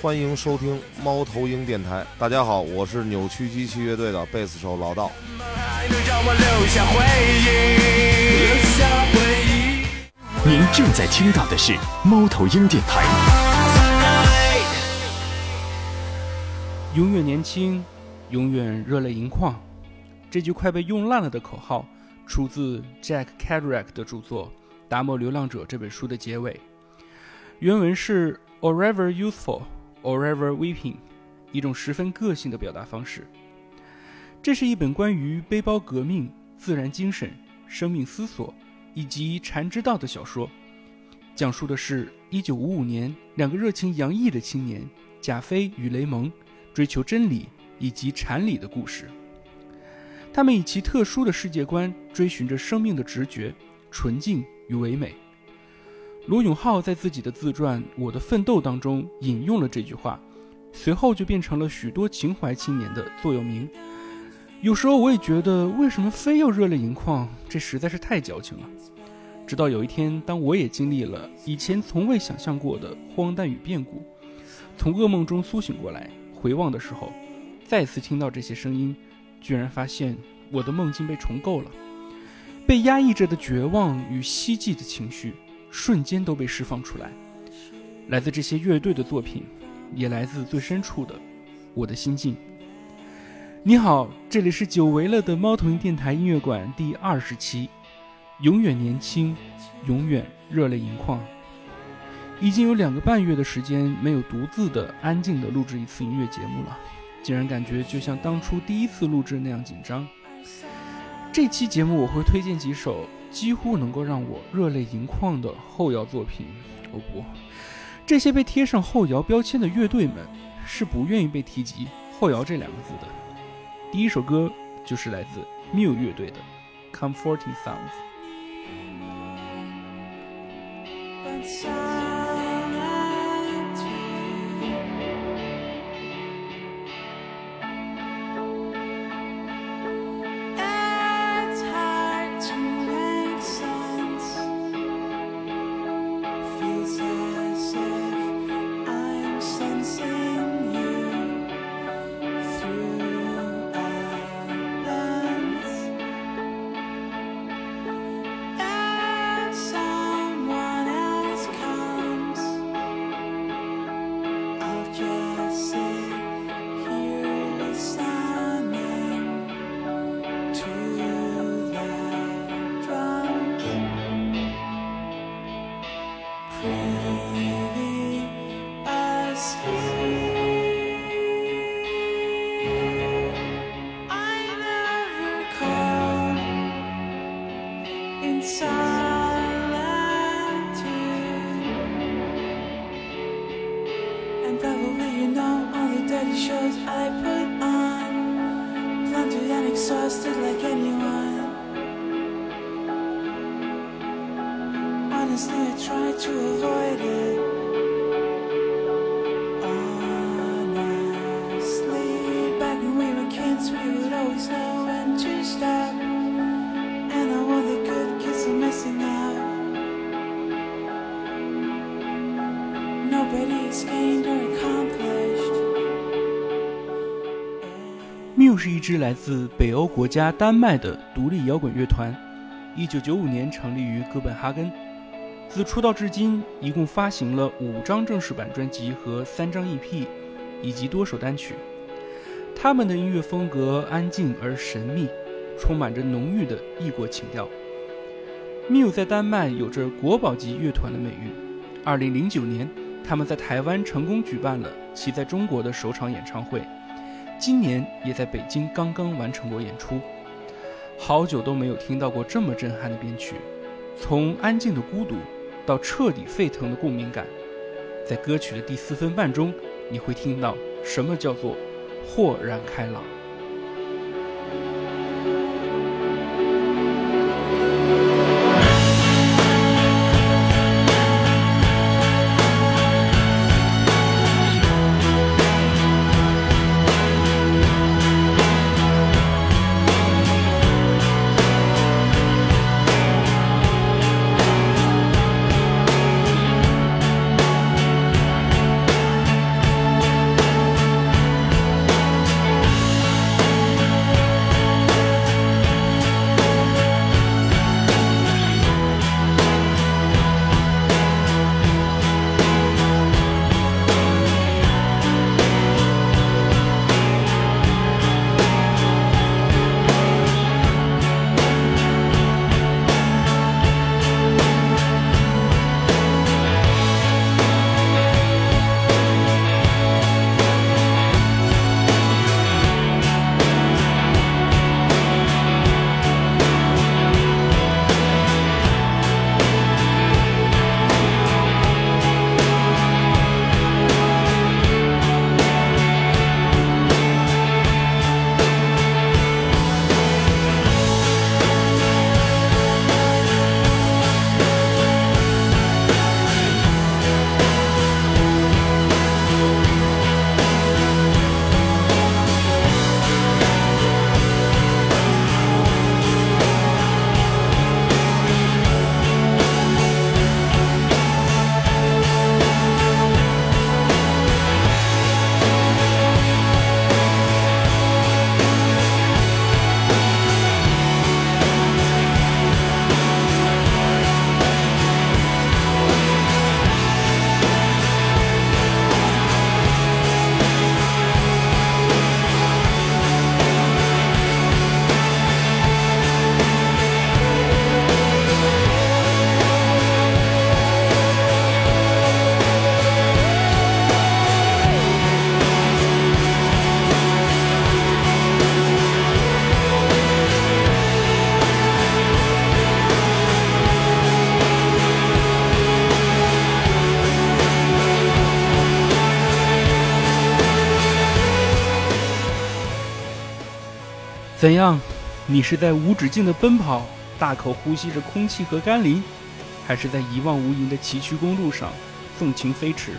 欢迎收听猫头鹰电台。大家好，我是扭曲机器乐队的贝斯手老道。您正在听到的是猫头鹰电台。永远年轻，永远热泪盈眶，这句快被用烂了的口号，出自 Jack Kerouac 的著作《达摩流浪者》这本书的结尾。原文是 “or ever youthful”。Or ever weeping，一种十分个性的表达方式。这是一本关于背包革命、自然精神、生命思索以及禅之道的小说，讲述的是1955年两个热情洋溢的青年贾飞与雷蒙追求真理以及禅理的故事。他们以其特殊的世界观追寻着生命的直觉、纯净与唯美。罗永浩在自己的自传《我的奋斗》当中引用了这句话，随后就变成了许多情怀青年的座右铭。有时候我也觉得，为什么非要热泪盈眶？这实在是太矫情了。直到有一天，当我也经历了以前从未想象过的荒诞与变故，从噩梦中苏醒过来，回望的时候，再次听到这些声音，居然发现我的梦境被重构了，被压抑着的绝望与希冀的情绪。瞬间都被释放出来，来自这些乐队的作品，也来自最深处的我的心境。你好，这里是久违了的猫头鹰电台音乐馆第二十期，永远年轻，永远热泪盈眶。已经有两个半月的时间没有独自的安静的录制一次音乐节目了，竟然感觉就像当初第一次录制那样紧张。这期节目我会推荐几首。几乎能够让我热泪盈眶的后摇作品，哦不，这些被贴上后摇标签的乐队们是不愿意被提及后摇这两个字的。第一首歌就是来自 Mew 乐队的《Comforting Sounds》。Mew 是一支来自北欧国家丹麦的独立摇滚乐团，一九九五年成立于哥本哈根。自出道至今，一共发行了五张正式版专辑和三张 EP，以及多首单曲。他们的音乐风格安静而神秘，充满着浓郁的异国情调。Mew 在丹麦有着国宝级乐团的美誉。二零零九年，他们在台湾成功举办了其在中国的首场演唱会。今年也在北京刚刚完成过演出，好久都没有听到过这么震撼的编曲，从安静的孤独到彻底沸腾的共鸣感，在歌曲的第四分半钟，你会听到什么叫做豁然开朗。怎样？你是在无止境的奔跑，大口呼吸着空气和甘霖，还是在一望无垠的崎岖公路上纵情飞驰？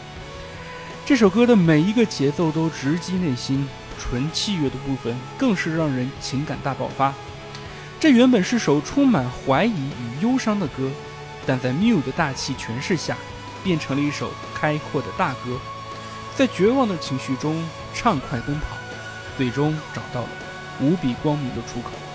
这首歌的每一个节奏都直击内心，纯器乐的部分更是让人情感大爆发。这原本是首充满怀疑与忧伤的歌，但在 Miu 的大气诠释下，变成了一首开阔的大歌，在绝望的情绪中畅快奔跑，最终找到了无比光明的出口。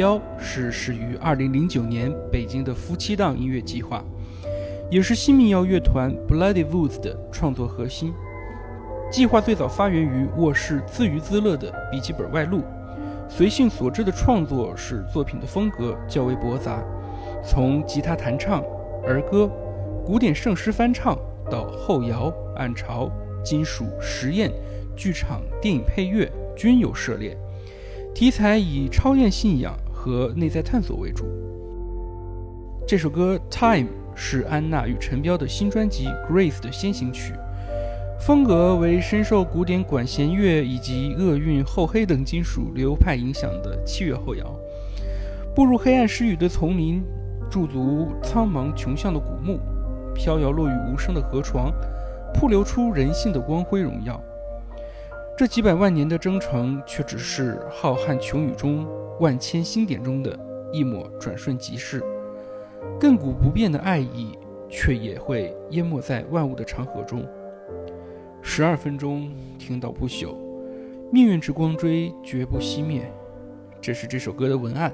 与陈彪是始于2009年北京的夫妻档音乐计划，也是新民谣乐团 Bloody Woods 的创作核心。计划最早发源于卧室自娱自乐的笔记本外录，随性所致的创作使作品的风格较为驳杂，从吉他弹唱、儿歌、古典圣诗翻唱到后摇、暗潮、金属、实验、剧场、电影配乐均有涉猎。题材以超验信仰和内在探索为主。这首歌《Time》是安娜与陈彪的新专辑《Grace》的先行曲，风格为深受古典管弦乐以及厄运、后黑等金属流派影响的器乐后摇。步入黑暗失语的丛林，驻足苍茫穷巷的古墓，飘摇落雨无声的河床，瀑流出人性的光辉荣耀。这几百万年的征程，却只是浩瀚穹宇中万千星点中的一抹转瞬即逝。亘古不变的爱意，却也会淹没在万物的长河中。十二分钟听到不朽，命运之光锥绝不熄灭。这是这首歌的文案。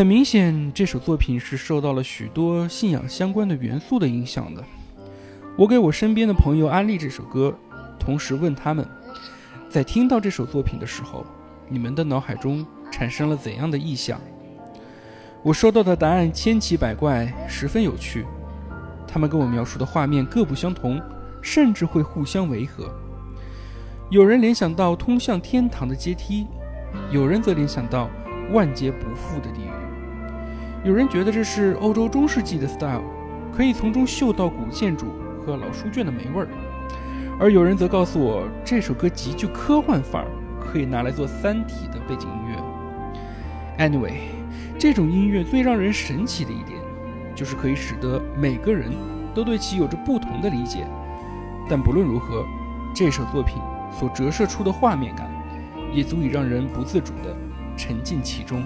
很明显，这首作品是受到了许多信仰相关的元素的影响的。我给我身边的朋友安利这首歌，同时问他们，在听到这首作品的时候，你们的脑海中产生了怎样的意象？我收到的答案千奇百怪，十分有趣。他们跟我描述的画面各不相同，甚至会互相违和。有人联想到通向天堂的阶梯，有人则联想到万劫不复的地狱。有人觉得这是欧洲中世纪的 style，可以从中嗅到古建筑和老书卷的霉味儿；而有人则告诉我，这首歌极具科幻范儿，可以拿来做《三体》的背景音乐。Anyway，这种音乐最让人神奇的一点，就是可以使得每个人都对其有着不同的理解。但不论如何，这首作品所折射出的画面感，也足以让人不自主地沉浸其中。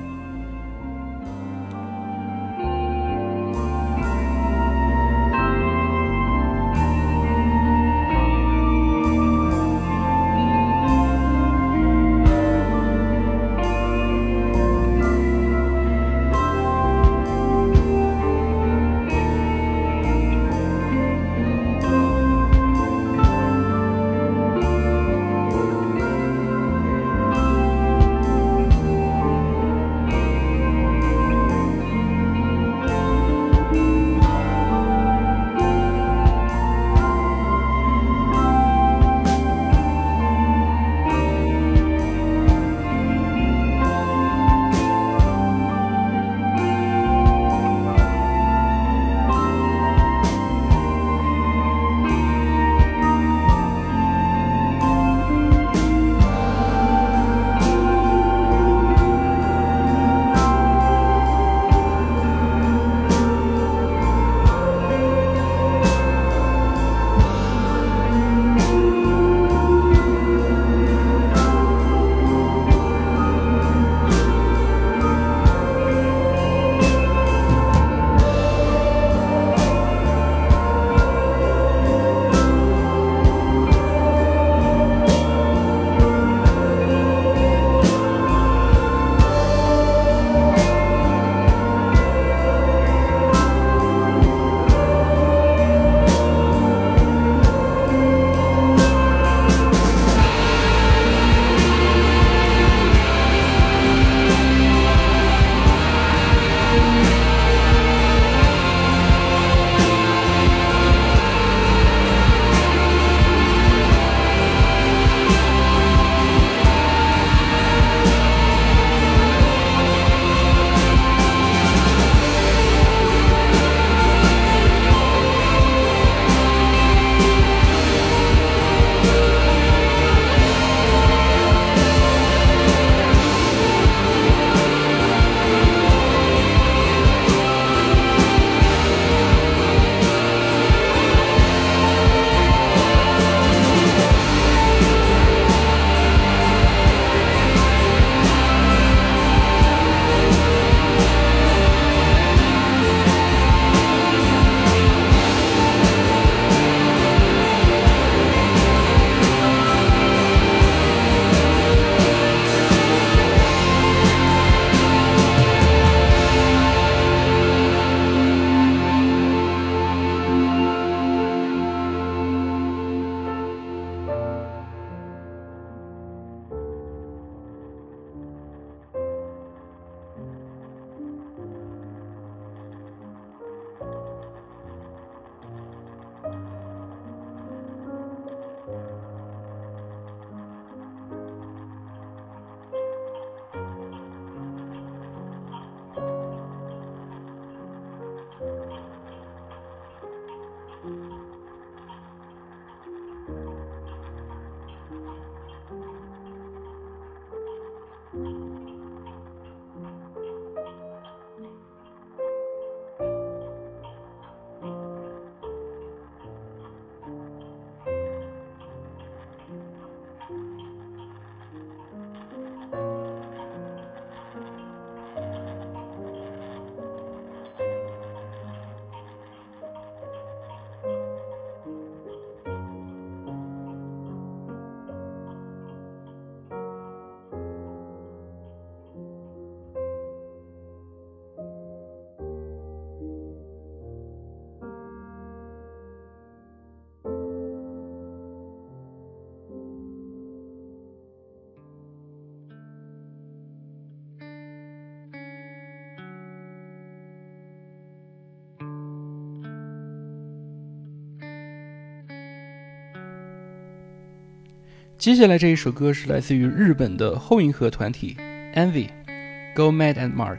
接下来这一首歌是来自于日本的后银河团体 Envy，Go Mad and Mark。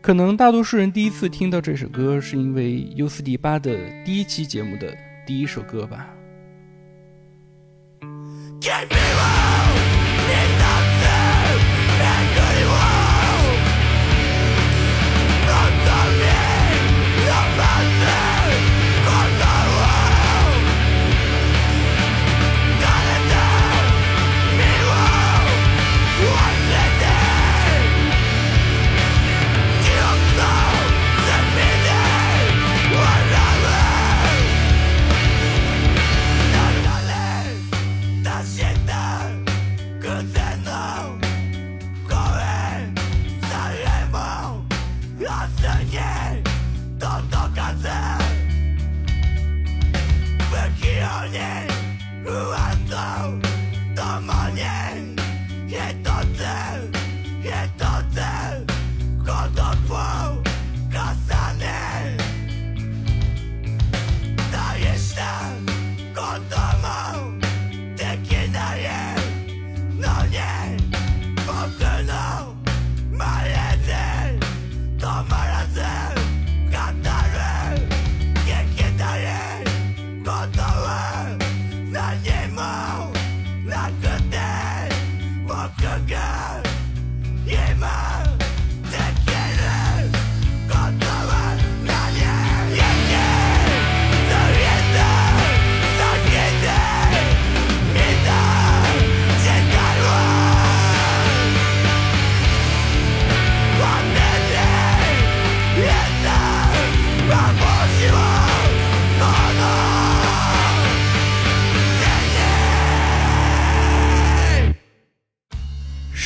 可能大多数人第一次听到这首歌，是因为 U 四 D 八的第一期节目的第一首歌吧。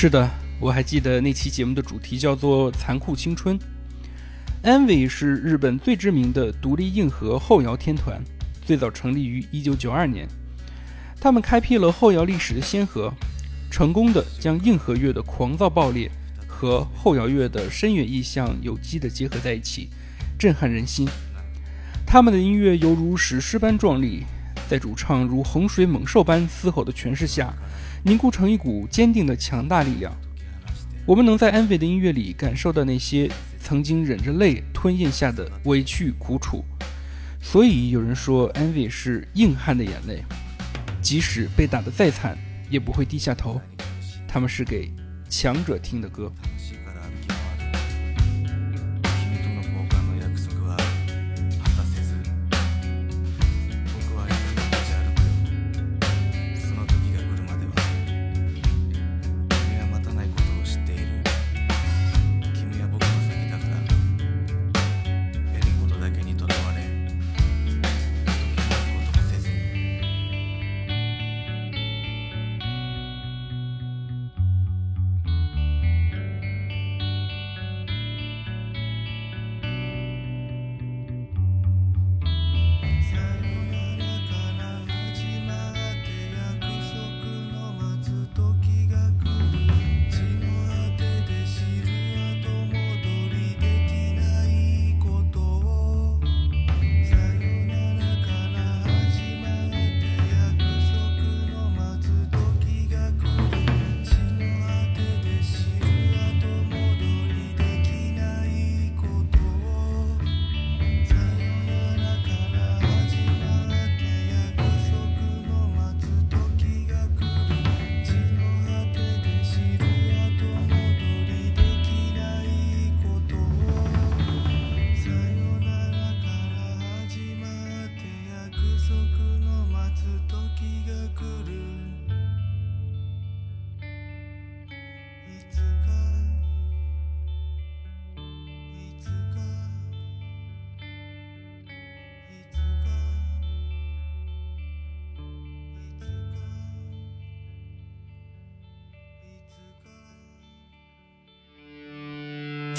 是的，我还记得那期节目的主题叫做《残酷青春》。Envy 是日本最知名的独立硬核后摇天团，最早成立于1992年。他们开辟了后摇历史的先河，成功的将硬核乐的狂躁爆裂和后摇乐的深远意象有机的结合在一起，震撼人心。他们的音乐犹如史诗般壮丽，在主唱如洪水猛兽般嘶吼的诠释下。凝固成一股坚定的强大力量。我们能在 Envy 的音乐里感受到那些曾经忍着泪吞咽下的委屈苦楚。所以有人说，Envy 是硬汉的眼泪，即使被打得再惨，也不会低下头。他们是给强者听的歌。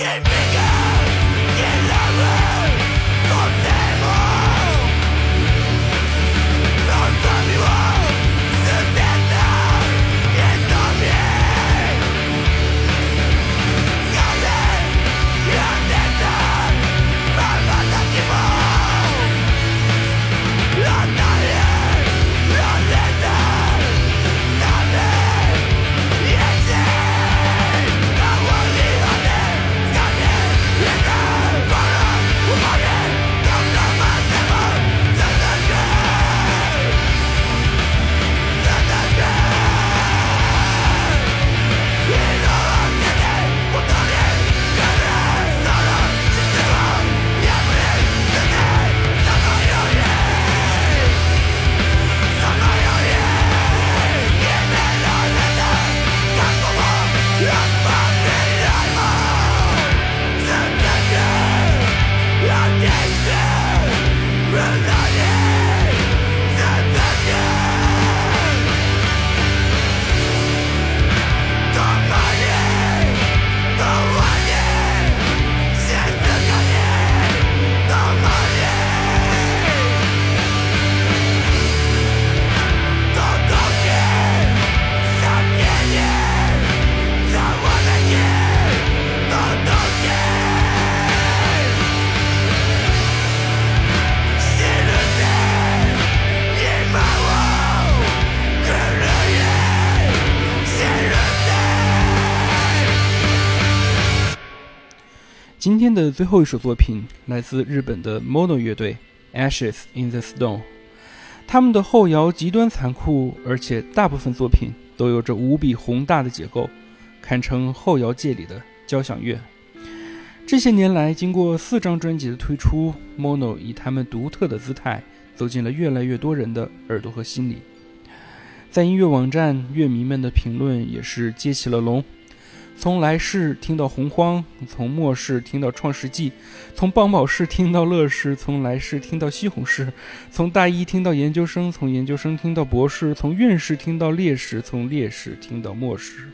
Let me 今天的最后一首作品来自日本的 Mono 乐队《Ashes in the Stone》，他们的后摇极端残酷，而且大部分作品都有着无比宏大的结构，堪称后摇界里的交响乐。这些年来，经过四张专辑的推出，Mono 以他们独特的姿态走进了越来越多人的耳朵和心里。在音乐网站，乐迷们的评论也是接起了龙。从来世听到洪荒，从末世听到创世纪，从邦宝世听到乐视，从来世听到西红柿，从大一听到研究生，从研究生听到博士，从院士听到烈士，从烈士听到末世。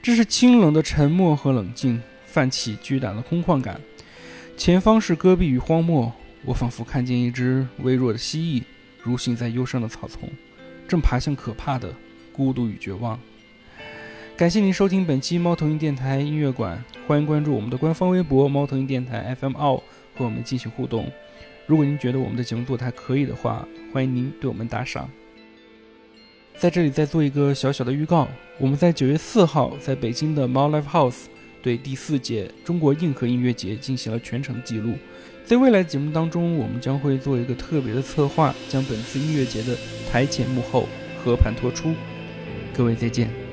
这是清冷的沉默和冷静，泛起巨大的空旷感。前方是戈壁与荒漠，我仿佛看见一只微弱的蜥蜴，蠕行在忧伤的草丛，正爬向可怕的孤独与绝望。感谢您收听本期猫头鹰电台音乐馆，欢迎关注我们的官方微博“猫头鹰电台 FM 奥”和我们进行互动。如果您觉得我们的节目做的还可以的话，欢迎您对我们打赏。在这里再做一个小小的预告，我们在九月四号在北京的猫 Live House 对第四届中国硬核音乐节进行了全程记录。在未来节目当中，我们将会做一个特别的策划，将本次音乐节的台前幕后和盘托出。各位再见。